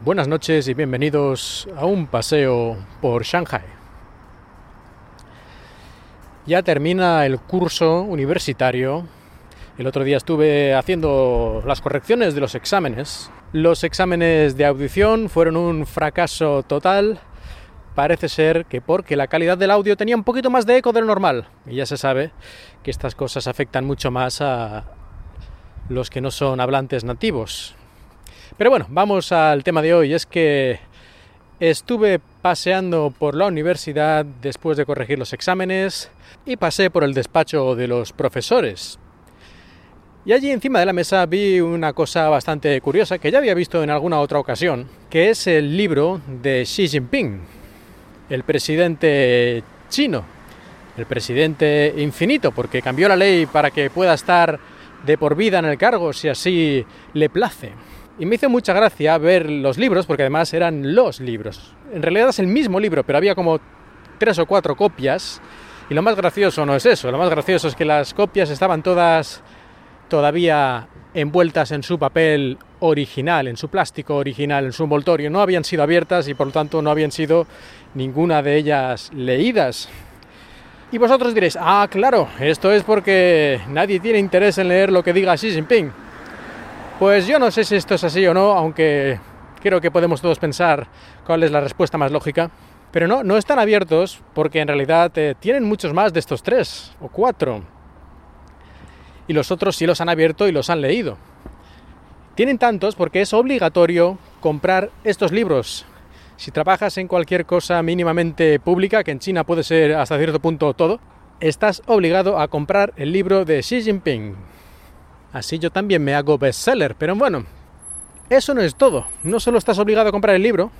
Buenas noches y bienvenidos a un paseo por Shanghai. Ya termina el curso universitario. El otro día estuve haciendo las correcciones de los exámenes. Los exámenes de audición fueron un fracaso total. Parece ser que porque la calidad del audio tenía un poquito más de eco del normal. Y ya se sabe que estas cosas afectan mucho más a los que no son hablantes nativos. Pero bueno, vamos al tema de hoy. Es que estuve paseando por la universidad después de corregir los exámenes y pasé por el despacho de los profesores. Y allí encima de la mesa vi una cosa bastante curiosa que ya había visto en alguna otra ocasión, que es el libro de Xi Jinping, el presidente chino, el presidente infinito, porque cambió la ley para que pueda estar de por vida en el cargo si así le place. Y me hizo mucha gracia ver los libros, porque además eran los libros. En realidad es el mismo libro, pero había como tres o cuatro copias. Y lo más gracioso no es eso, lo más gracioso es que las copias estaban todas todavía envueltas en su papel original, en su plástico original, en su envoltorio. No habían sido abiertas y por lo tanto no habían sido ninguna de ellas leídas. Y vosotros diréis, ah, claro, esto es porque nadie tiene interés en leer lo que diga Xi Jinping. Pues yo no sé si esto es así o no, aunque creo que podemos todos pensar cuál es la respuesta más lógica. Pero no, no están abiertos porque en realidad eh, tienen muchos más de estos tres o cuatro. Y los otros sí los han abierto y los han leído. Tienen tantos porque es obligatorio comprar estos libros. Si trabajas en cualquier cosa mínimamente pública, que en China puede ser hasta cierto punto todo, estás obligado a comprar el libro de Xi Jinping. Así yo también me hago bestseller. Pero bueno, eso no es todo. No solo estás obligado a comprar el libro,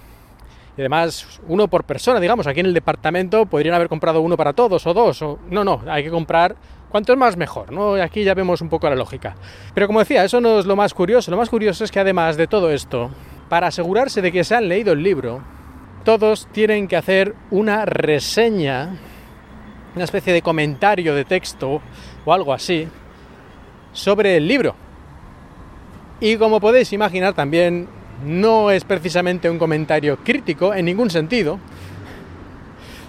y además uno por persona, digamos, aquí en el departamento podrían haber comprado uno para todos o dos, o no, no, hay que comprar cuanto es más mejor, ¿no? Aquí ya vemos un poco la lógica. Pero como decía, eso no es lo más curioso, lo más curioso es que además de todo esto, para asegurarse de que se han leído el libro, todos tienen que hacer una reseña, una especie de comentario de texto o algo así, sobre el libro. Y como podéis imaginar también no es precisamente un comentario crítico en ningún sentido,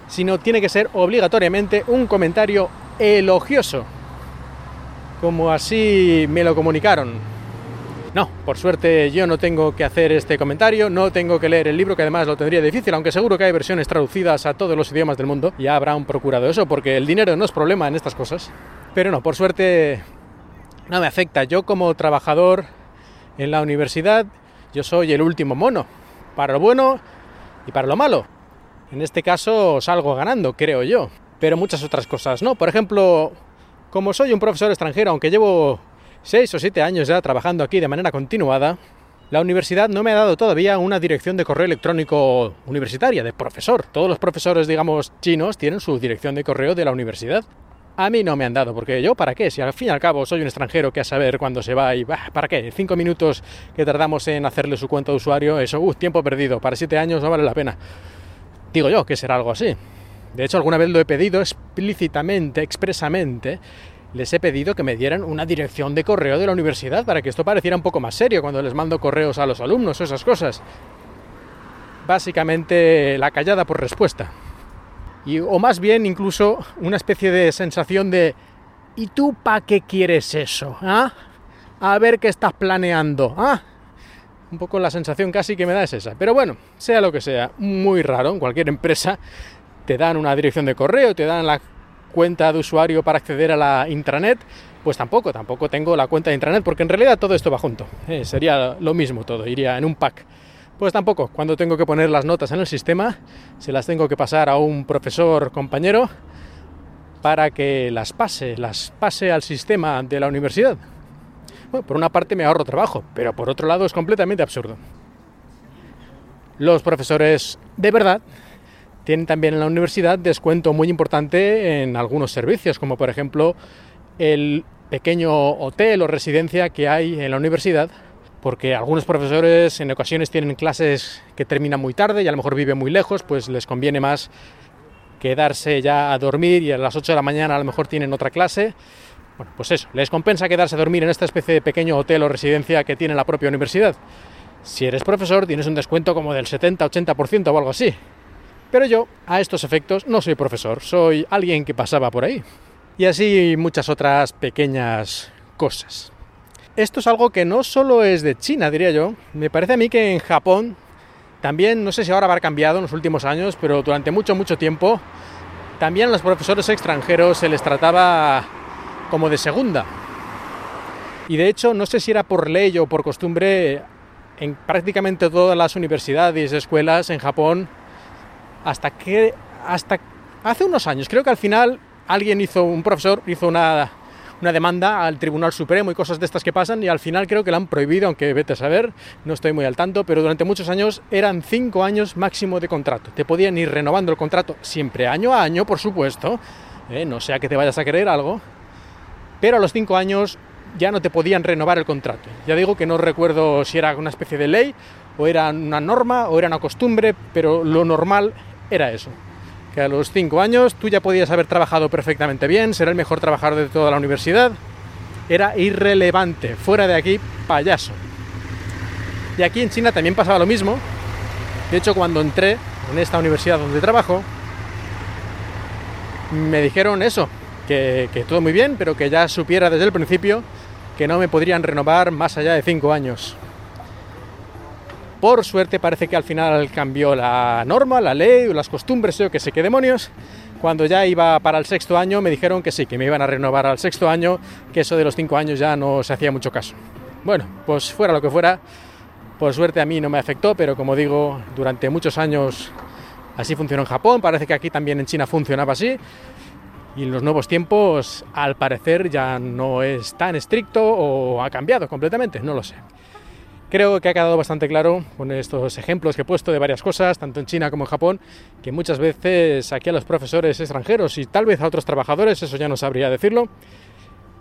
sino tiene que ser obligatoriamente un comentario elogioso, como así me lo comunicaron. No, por suerte yo no tengo que hacer este comentario, no tengo que leer el libro, que además lo tendría difícil, aunque seguro que hay versiones traducidas a todos los idiomas del mundo, ya habrán procurado eso, porque el dinero no es problema en estas cosas. Pero no, por suerte no me afecta. Yo como trabajador en la universidad, yo soy el último mono, para lo bueno y para lo malo. En este caso salgo ganando, creo yo, pero muchas otras cosas no. Por ejemplo, como soy un profesor extranjero, aunque llevo seis o siete años ya trabajando aquí de manera continuada, la universidad no me ha dado todavía una dirección de correo electrónico universitaria, de profesor. Todos los profesores, digamos, chinos tienen su dirección de correo de la universidad. A mí no me han dado, porque yo, ¿para qué? Si al fin y al cabo soy un extranjero que a saber cuándo se va y ¿para qué? Cinco minutos que tardamos en hacerle su cuenta de usuario, eso, uh, tiempo perdido, para siete años no vale la pena. Digo yo que será algo así. De hecho, alguna vez lo he pedido explícitamente, expresamente, les he pedido que me dieran una dirección de correo de la universidad para que esto pareciera un poco más serio cuando les mando correos a los alumnos o esas cosas. Básicamente la callada por respuesta o más bien incluso una especie de sensación de ¿y tú para qué quieres eso? ¿Ah? A ver qué estás planeando. ¿Ah? Un poco la sensación casi que me da es esa. Pero bueno, sea lo que sea, muy raro. En cualquier empresa te dan una dirección de correo, te dan la cuenta de usuario para acceder a la intranet. Pues tampoco, tampoco tengo la cuenta de intranet porque en realidad todo esto va junto. Eh, sería lo mismo todo, iría en un pack. Pues tampoco, cuando tengo que poner las notas en el sistema, se las tengo que pasar a un profesor compañero para que las pase, las pase al sistema de la universidad. Bueno, por una parte me ahorro trabajo, pero por otro lado es completamente absurdo. Los profesores de verdad tienen también en la universidad descuento muy importante en algunos servicios, como por ejemplo el pequeño hotel o residencia que hay en la universidad porque algunos profesores en ocasiones tienen clases que terminan muy tarde y a lo mejor viven muy lejos, pues les conviene más quedarse ya a dormir y a las 8 de la mañana a lo mejor tienen otra clase. Bueno, pues eso, les compensa quedarse a dormir en esta especie de pequeño hotel o residencia que tiene la propia universidad. Si eres profesor tienes un descuento como del 70-80% o algo así. Pero yo, a estos efectos, no soy profesor, soy alguien que pasaba por ahí. Y así muchas otras pequeñas cosas. Esto es algo que no solo es de China, diría yo. Me parece a mí que en Japón también, no sé si ahora habrá cambiado en los últimos años, pero durante mucho, mucho tiempo, también a los profesores extranjeros se les trataba como de segunda. Y de hecho, no sé si era por ley o por costumbre, en prácticamente todas las universidades y escuelas en Japón, hasta que hasta hace unos años, creo que al final alguien hizo, un profesor hizo una, una demanda al Tribunal Supremo y cosas de estas que pasan y al final creo que la han prohibido, aunque vete a saber, no estoy muy al tanto, pero durante muchos años eran cinco años máximo de contrato. Te podían ir renovando el contrato siempre año a año, por supuesto, ¿eh? no sea que te vayas a querer algo, pero a los cinco años ya no te podían renovar el contrato. Ya digo que no recuerdo si era una especie de ley o era una norma o era una costumbre, pero lo normal era eso. A los cinco años tú ya podías haber trabajado perfectamente bien, ser el mejor trabajador de toda la universidad. Era irrelevante, fuera de aquí, payaso. Y aquí en China también pasaba lo mismo. De hecho, cuando entré en esta universidad donde trabajo, me dijeron eso, que, que todo muy bien, pero que ya supiera desde el principio que no me podrían renovar más allá de cinco años. Por suerte parece que al final cambió la norma, la ley o las costumbres, yo que sé qué demonios. Cuando ya iba para el sexto año me dijeron que sí, que me iban a renovar al sexto año, que eso de los cinco años ya no se hacía mucho caso. Bueno, pues fuera lo que fuera, por suerte a mí no me afectó, pero como digo, durante muchos años así funcionó en Japón, parece que aquí también en China funcionaba así. Y en los nuevos tiempos, al parecer, ya no es tan estricto o ha cambiado completamente, no lo sé. Creo que ha quedado bastante claro con estos ejemplos que he puesto de varias cosas, tanto en China como en Japón, que muchas veces aquí a los profesores extranjeros y tal vez a otros trabajadores, eso ya no sabría decirlo,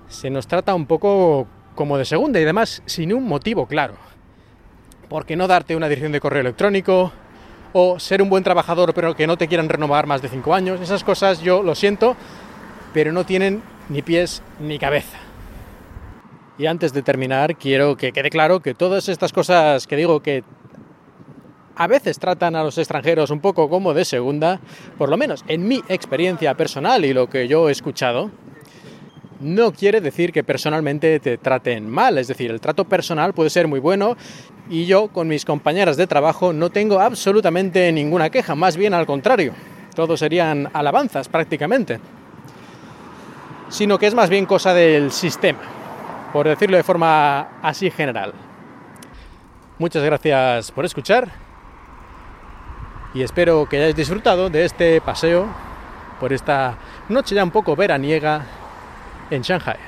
se nos trata un poco como de segunda y además sin un motivo claro. ¿Por qué no darte una dirección de correo electrónico? O ser un buen trabajador pero que no te quieran renovar más de cinco años. Esas cosas yo lo siento, pero no tienen ni pies ni cabeza. Y antes de terminar, quiero que quede claro que todas estas cosas que digo que a veces tratan a los extranjeros un poco como de segunda, por lo menos en mi experiencia personal y lo que yo he escuchado, no quiere decir que personalmente te traten mal, es decir, el trato personal puede ser muy bueno y yo con mis compañeras de trabajo no tengo absolutamente ninguna queja, más bien al contrario, todos serían alabanzas prácticamente, sino que es más bien cosa del sistema por decirlo de forma así general. Muchas gracias por escuchar y espero que hayáis disfrutado de este paseo por esta noche ya un poco veraniega en Shanghai.